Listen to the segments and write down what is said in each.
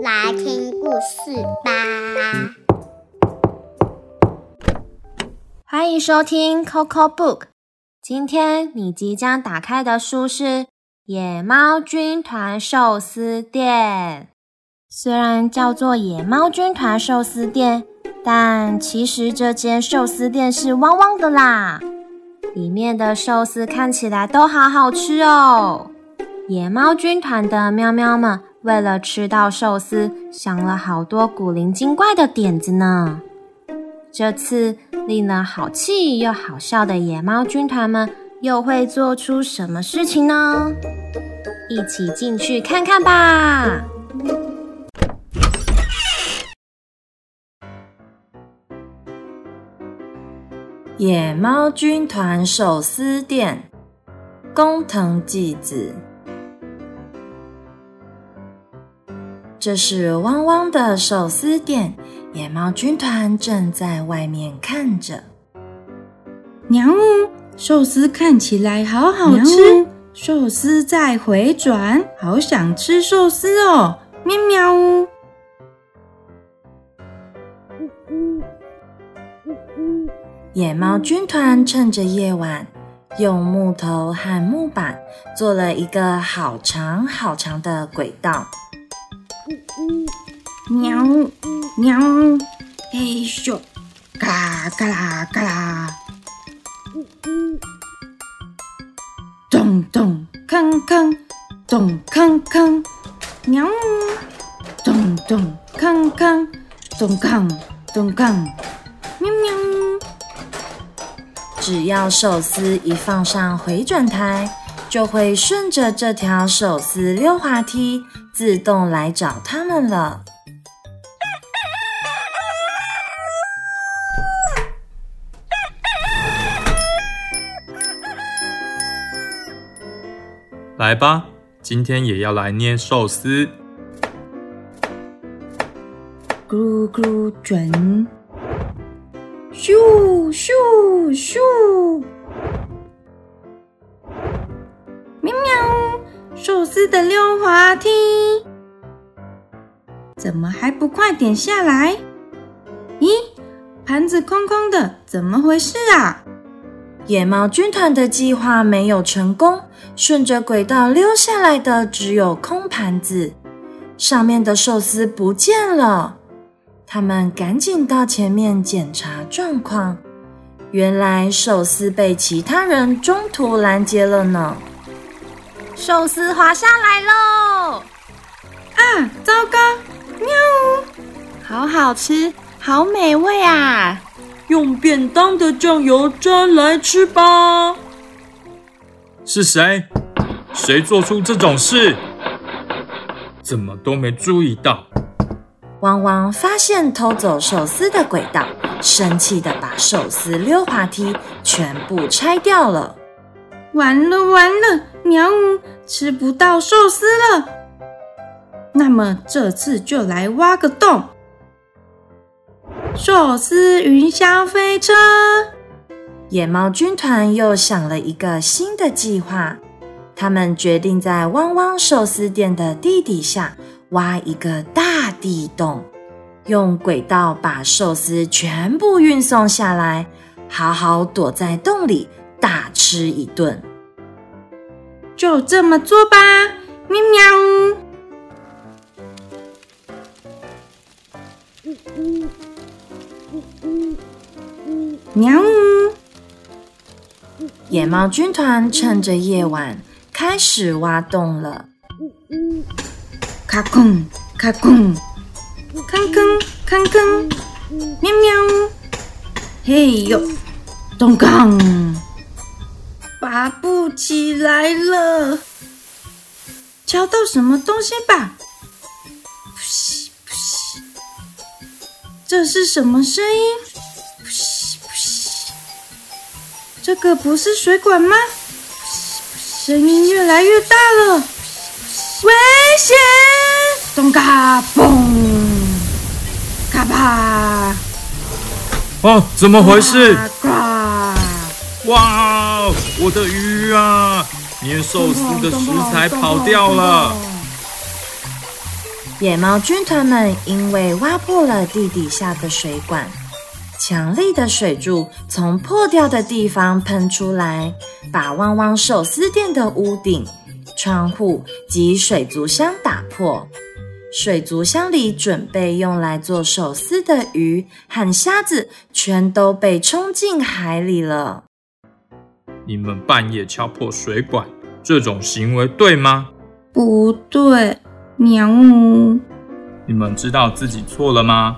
来听故事吧。欢迎收听 Coco Book，今天你即将打开的书是《野猫军团寿司店》。虽然叫做野猫军团寿司店。但其实这间寿司店是汪汪的啦，里面的寿司看起来都好好吃哦。野猫军团的喵喵们为了吃到寿司，想了好多古灵精怪的点子呢。这次令人好气又好笑的野猫军团们又会做出什么事情呢？一起进去看看吧。野猫军团寿司店，工藤纪子。这是汪汪的寿司店，野猫军团正在外面看着。喵呜，寿司看起来好好吃，寿司在回转，好想吃寿司哦！喵喵呜。野猫军团趁着夜晚，用木头和木板做了一个好长好长的轨道。喵喵，嘿咻，嘎啦嘎啦嘎啦，咚咚铿铿，咚铿铿，喵，咚咚铿铿，咚铿咚铿，喵喵。只要寿司一放上回转台，就会顺着这条寿司溜滑梯自动来找他们了。来吧，今天也要来捏寿司。咕噜咕噜转。咻咻咻！喵喵，寿司的溜滑梯，怎么还不快点下来？咦，盘子空空的，怎么回事啊？野猫军团的计划没有成功，顺着轨道溜下来的只有空盘子，上面的寿司不见了。他们赶紧到前面检查状况，原来寿司被其他人中途拦截了呢。寿司滑下来喽！啊，糟糕！喵，好好吃，好美味啊！用便当的酱油沾来吃吧。是谁？谁做出这种事？怎么都没注意到？汪汪发现偷走寿司的轨道，生气的把寿司溜滑梯全部拆掉了。完了完了，喵呜，吃不到寿司了。那么这次就来挖个洞，寿司云霄飞车。野猫军团又想了一个新的计划，他们决定在汪汪寿司店的地底下。挖一个大地洞，用轨道把寿司全部运送下来，好好躲在洞里大吃一顿。就这么做吧，喵喵。喵。野猫军团趁着夜晚开始挖洞了。卡空卡空，吭吭吭吭，喵喵，嘿呦，咚锵，拔不起来了，敲到什么东西吧？噗嘘噗嘘，这是什么声音？噗嘘噗。嘘，这个不是水管吗？声音越来越大了，危险！咚嘎嘣，嘎巴，哦，怎么回事？呱！哇，我的鱼啊！捏寿司的食材跑掉了。野猫军团们因为挖破了地底下的水管，强力的水柱从破掉的地方喷出来，把汪汪寿司店的屋顶、窗户及水族箱打破。水族箱里准备用来做手撕的鱼和虾子，全都被冲进海里了。你们半夜敲破水管，这种行为对吗？不对，喵呜！你们知道自己错了吗？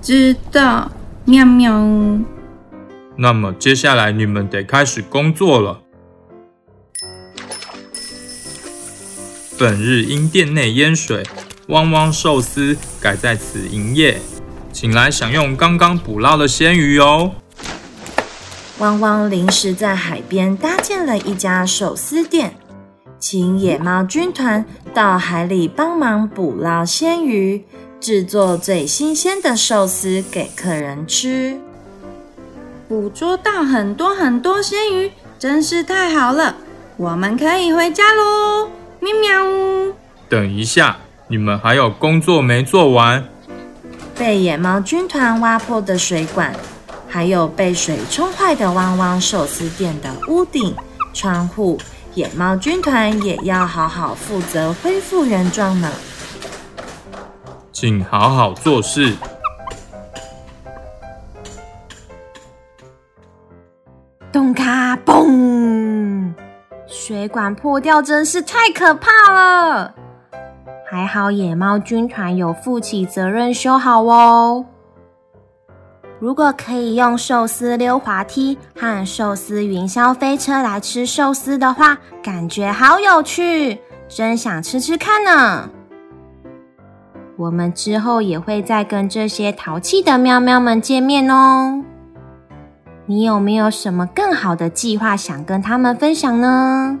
知道，喵喵。那么接下来你们得开始工作了。本日因店内淹水。汪汪寿司改在此营业，请来享用刚刚捕捞的鲜鱼哦。汪汪临时在海边搭建了一家寿司店，请野猫军团到海里帮忙捕捞鲜鱼，制作最新鲜的寿司给客人吃。捕捉到很多很多鲜鱼，真是太好了！我们可以回家喽，喵喵。等一下。你们还有工作没做完？被野猫军团挖破的水管，还有被水冲坏的汪汪寿司店的屋顶、窗户，野猫军团也要好好负责恢复原状呢。请好好做事。咚卡嘣！水管破掉，真是太可怕了。还好野猫军团有负起责任修好哦。如果可以用寿司溜滑梯和寿司云霄飞车来吃寿司的话，感觉好有趣，真想吃吃看呢。我们之后也会再跟这些淘气的喵喵们见面哦。你有没有什么更好的计划想跟他们分享呢？